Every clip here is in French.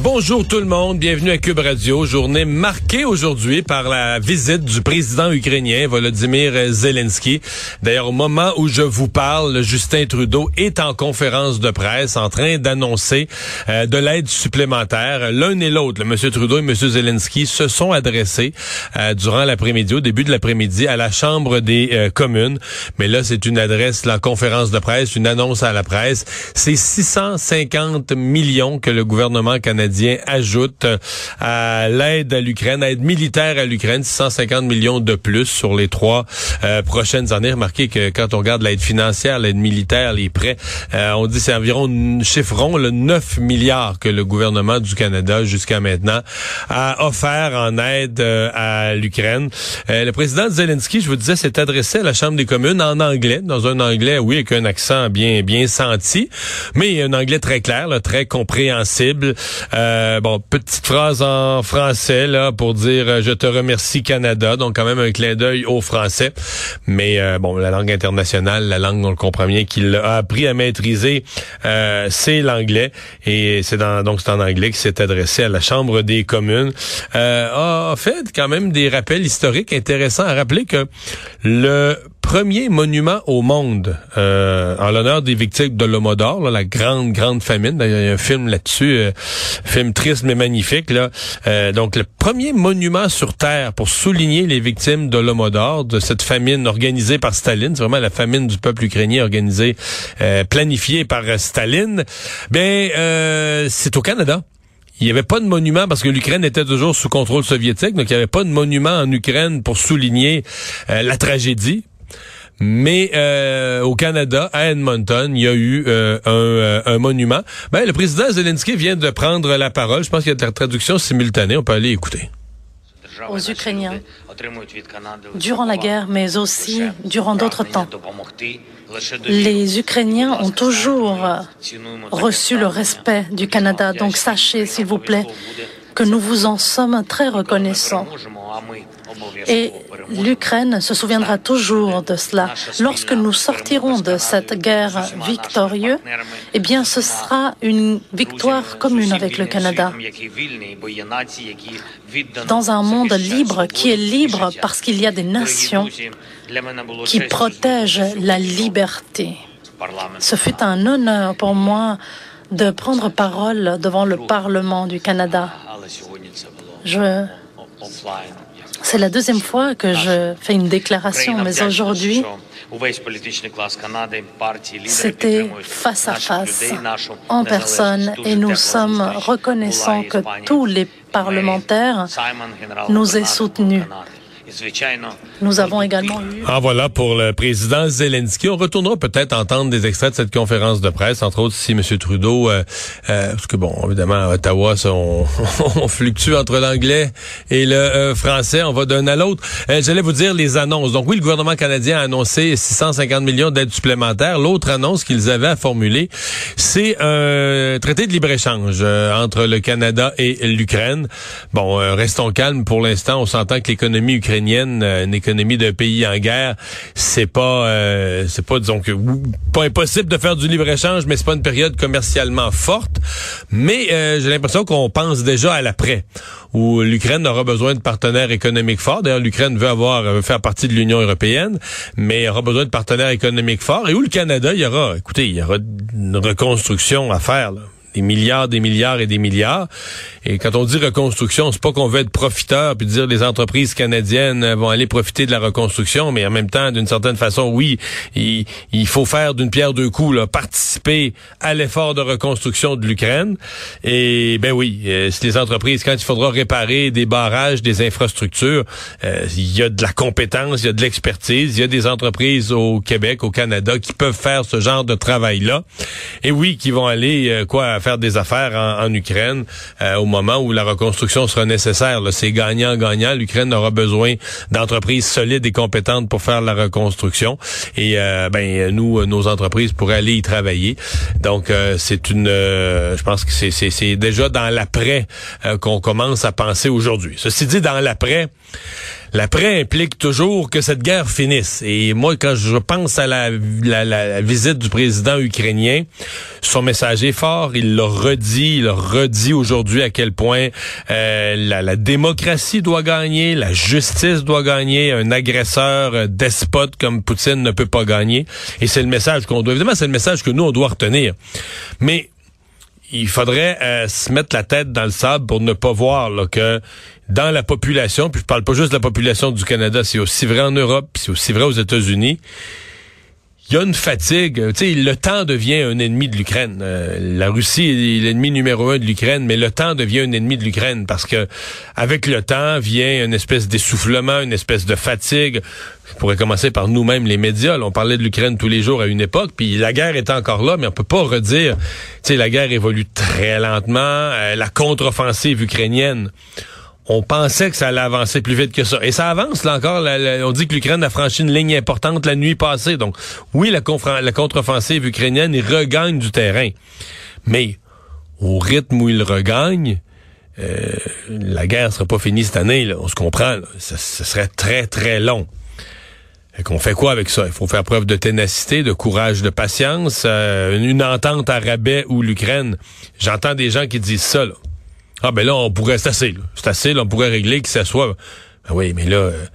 Bonjour tout le monde, bienvenue à Cube Radio, journée marquée aujourd'hui par la visite du président ukrainien Volodymyr Zelensky. D'ailleurs, au moment où je vous parle, Justin Trudeau est en conférence de presse en train d'annoncer euh, de l'aide supplémentaire. L'un et l'autre, M. Trudeau et M. Zelensky, se sont adressés euh, durant l'après-midi, au début de l'après-midi, à la Chambre des euh, communes. Mais là, c'est une adresse, la conférence de presse, une annonce à la presse. C'est 650 millions que le gouvernement canadien ajoute euh, à l'aide à l'Ukraine, aide militaire à l'Ukraine, 650 millions de plus sur les trois euh, prochaines années. Remarquez que quand on regarde l'aide financière, l'aide militaire, les prêts, euh, on dit c'est environ, chiffrons, le 9 milliards que le gouvernement du Canada jusqu'à maintenant a offert en aide à l'Ukraine. le président Zelensky, je vous disais, s'est adressé à la Chambre des communes en anglais, dans un anglais, oui, avec un accent bien bien senti, mais un anglais très clair, très compréhensible. Euh, bon, petite phrase en français là pour dire euh, je te remercie Canada, donc quand même un clin d'œil au français. Mais euh, bon, la langue internationale, la langue on le comprend bien qu'il a appris à maîtriser, c'est l'anglais et c'est dans donc c'est en anglais qu'il s'est adressé à la Chambre des communes. a fait quand même des rappels historiques intéressants à rappeler que le premier monument au monde euh, en l'honneur des victimes de l'Homodor, la grande, grande famine. Il y a un film là-dessus, euh, film triste mais magnifique. Là. Euh, donc, le premier monument sur Terre pour souligner les victimes de l'Homodor, de cette famine organisée par Staline. C'est vraiment la famine du peuple ukrainien organisée, planifiée par Staline. Ben, c'est au Canada. Il n'y avait pas de monument parce que l'Ukraine était toujours sous contrôle soviétique, donc il n'y avait pas de monument en Ukraine pour souligner la tragédie. Mais euh, au Canada, à Edmonton, il y a eu euh, un, euh, un, monument. Ben, le président Zelensky vient de prendre la parole. Je pense qu'il y a la traduction simultanée. On peut aller écouter. Aux Ukrainiens, durant la guerre, mais aussi durant d'autres temps, les Ukrainiens ont toujours reçu le respect du Canada. Donc sachez, s'il vous plaît, que nous vous en sommes très reconnaissants. Et l'Ukraine se souviendra toujours de cela. Lorsque nous sortirons de cette guerre victorieuse, eh bien, ce sera une victoire commune avec le Canada. Dans un monde libre qui est libre parce qu'il y a des nations qui protègent la liberté. Ce fut un honneur pour moi de prendre parole devant le Parlement du Canada. Je c'est la deuxième fois que je fais une déclaration, mais aujourd'hui, c'était face à face, en personne, et nous sommes reconnaissants que tous les parlementaires nous aient soutenus. Nous avons également eu... Ah voilà pour le président Zelensky. On retournera peut-être entendre des extraits de cette conférence de presse, entre autres si M. Trudeau, euh, euh, parce que bon, évidemment, à Ottawa, on, on, fluctue entre l'anglais et le euh, français. On va d'un à l'autre. J'allais vous dire les annonces. Donc oui, le gouvernement canadien a annoncé 650 millions d'aides supplémentaires. L'autre annonce qu'ils avaient à formuler, c'est un traité de libre-échange entre le Canada et l'Ukraine. Bon, restons calmes pour l'instant. On s'entend que l'économie ukrainienne, une économie d'un pays en guerre, c'est pas, euh, c'est pas disons que pas impossible de faire du libre échange, mais c'est pas une période commercialement forte. Mais euh, j'ai l'impression qu'on pense déjà à l'après, où l'Ukraine aura besoin de partenaires économiques forts. D'ailleurs, l'Ukraine veut avoir veut faire partie de l'Union européenne, mais aura besoin de partenaires économiques forts. Et où le Canada, il y aura, écoutez, il y aura une reconstruction à faire. Là des milliards, des milliards et des milliards. Et quand on dit reconstruction, c'est pas qu'on veut être profiteur puis dire les entreprises canadiennes vont aller profiter de la reconstruction, mais en même temps, d'une certaine façon, oui, il, faut faire d'une pierre deux coups, là, participer à l'effort de reconstruction de l'Ukraine. Et ben oui, euh, si les entreprises, quand il faudra réparer des barrages, des infrastructures, euh, il y a de la compétence, il y a de l'expertise, il y a des entreprises au Québec, au Canada qui peuvent faire ce genre de travail-là. Et oui, qui vont aller euh, quoi faire des affaires en, Ukraine au moment où la reconstruction sera nécessaire. C'est gagnant-gagnant. L'Ukraine aura besoin d'entreprises solides et compétentes pour faire la reconstruction. Et ben nous, nos entreprises pourraient aller y travailler. Donc c'est une, je pense que c'est déjà dans l'après qu'on commence à penser aujourd'hui. Ceci dit, dans l'après, L'après implique toujours que cette guerre finisse. Et moi, quand je pense à la, visite du président ukrainien, son message est fort. Il l'a redit, il l'a redit aujourd'hui à quel point euh, la, démocratie doit gagner, la justice doit gagner, un agresseur euh, despote comme Poutine ne peut pas gagner. Et c'est le message qu'on doit. Évidemment, c'est le message que nous on doit retenir. Mais il faudrait euh, se mettre la tête dans le sable pour ne pas voir que dans la population, puis je parle pas juste de la population du Canada, c'est aussi vrai en Europe, c'est aussi vrai aux États-Unis. Il y a une fatigue. Tu sais, le temps devient un ennemi de l'Ukraine. Euh, la Russie est l'ennemi numéro un de l'Ukraine, mais le temps devient un ennemi de l'Ukraine parce que avec le temps vient une espèce d'essoufflement, une espèce de fatigue. Je pourrais commencer par nous-mêmes, les médias. on parlait de l'Ukraine tous les jours à une époque, puis la guerre est encore là, mais on peut pas redire. Tu sais, la guerre évolue très lentement. Euh, la contre-offensive ukrainienne on pensait que ça allait avancer plus vite que ça. Et ça avance, là encore. on dit que l'Ukraine a franchi une ligne importante la nuit passée. Donc, oui, la, contre-offensive ukrainienne, il regagne du terrain. Mais, au rythme où il regagne, euh, la guerre sera pas finie cette année, là, on se comprend. Ça, serait très, très long. Et qu'on fait quoi avec ça? Il faut faire preuve de ténacité, de courage, de patience. Euh, une entente à rabais ou l'Ukraine. J'entends des gens qui disent ça. Là. Ah ben là, on pourrait, c'est assez, c'est assez, on pourrait régler que ça soit. Ben oui, mais là, euh,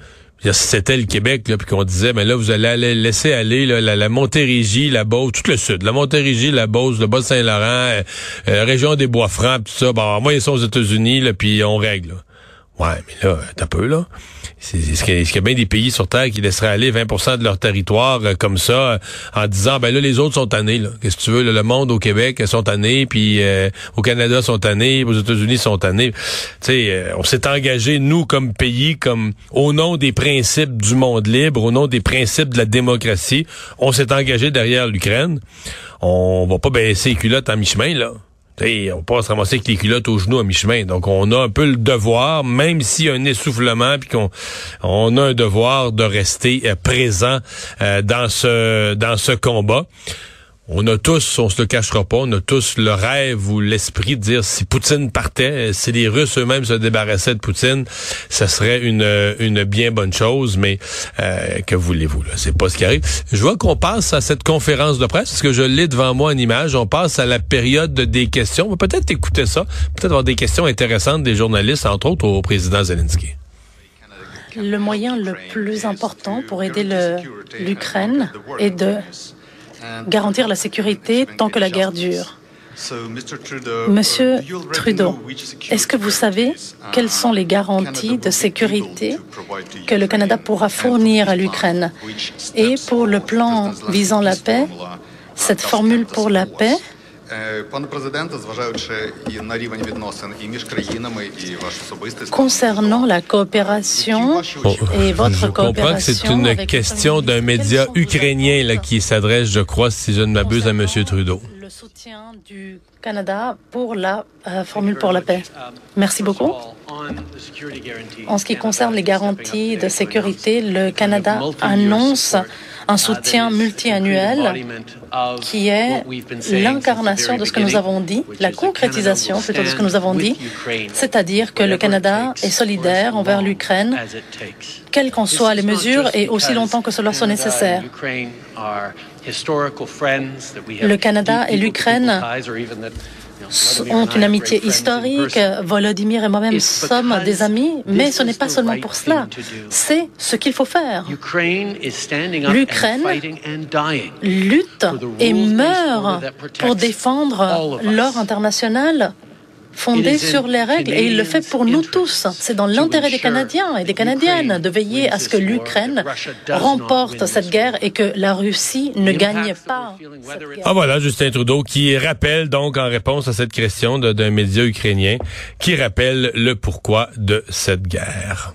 c'était le Québec, là, puis qu'on disait, mais ben là, vous allez laisser aller là, la, Montérégie, la Beauce, tout le sud, la Montérégie, la Beauce, le Bas-Saint-Laurent, euh, euh, région des Bois-Francs, tout ça. Bon, moi, ils sont aux États-Unis, là, puis on règle. Là. Ouais, mais là, t'as peu, là. Est-ce qu'il y, a bien des pays sur Terre qui laisseraient aller 20% de leur territoire euh, comme ça, euh, en disant, ben là, les autres sont tannés. Qu'est-ce que tu veux, le monde au Québec sont tannés, puis euh, au Canada sont tannés, aux États-Unis sont tannés. Tu sais, on s'est engagé, nous, comme pays, comme au nom des principes du monde libre, au nom des principes de la démocratie, on s'est engagé derrière l'Ukraine. On va pas baisser les culottes en mi-chemin, là. T'sais, on passe ramasser avec les culottes aux genoux à mi-chemin. Donc, on a un peu le devoir, même s'il y a un essoufflement, puis qu'on on a un devoir de rester euh, présent euh, dans ce dans ce combat on a tous, on se le cachera pas, on a tous le rêve ou l'esprit de dire si Poutine partait, si les Russes eux-mêmes se débarrassaient de Poutine, ça serait une, une bien bonne chose, mais euh, que voulez-vous, là, c'est pas ce qui arrive. Je vois qu'on passe à cette conférence de presse, parce que je l'ai devant moi en image, on passe à la période des questions. On va peut-être écouter ça, peut-être avoir des questions intéressantes des journalistes, entre autres au président Zelensky. Le moyen le plus important pour aider l'Ukraine est de garantir la sécurité tant que la guerre dure. Monsieur Trudeau, est-ce que vous savez quelles sont les garanties de sécurité que le Canada pourra fournir à l'Ukraine? Et pour le plan visant la paix, cette formule pour la paix, Concernant la coopération et votre je comprends que c'est une question d'un média ukrainien là, qui s'adresse, je crois, si je ne m'abuse, à M. Trudeau. Le soutien du Canada pour la euh, formule pour la paix. Merci beaucoup. En ce qui concerne les garanties de sécurité, le Canada annonce un soutien multiannuel qui est l'incarnation de ce que nous avons dit, la concrétisation plutôt de ce que nous avons dit, c'est-à-dire que le Canada est solidaire envers l'Ukraine, quelles qu'en soient les mesures et aussi longtemps que cela soit nécessaire. Le Canada et l'Ukraine ont une amitié historique. Volodymyr et moi-même sommes des amis, mais ce n'est pas seulement pour cela. C'est ce qu'il faut faire. L'Ukraine lutte et meurt pour défendre l'ordre international fondé sur les règles et il le fait pour nous tous. C'est dans l'intérêt des Canadiens et des Canadiennes de veiller à ce que l'Ukraine remporte cette guerre et que la Russie ne gagne pas. Ah voilà, Justin Trudeau qui rappelle donc en réponse à cette question d'un média ukrainien qui rappelle le pourquoi de cette guerre.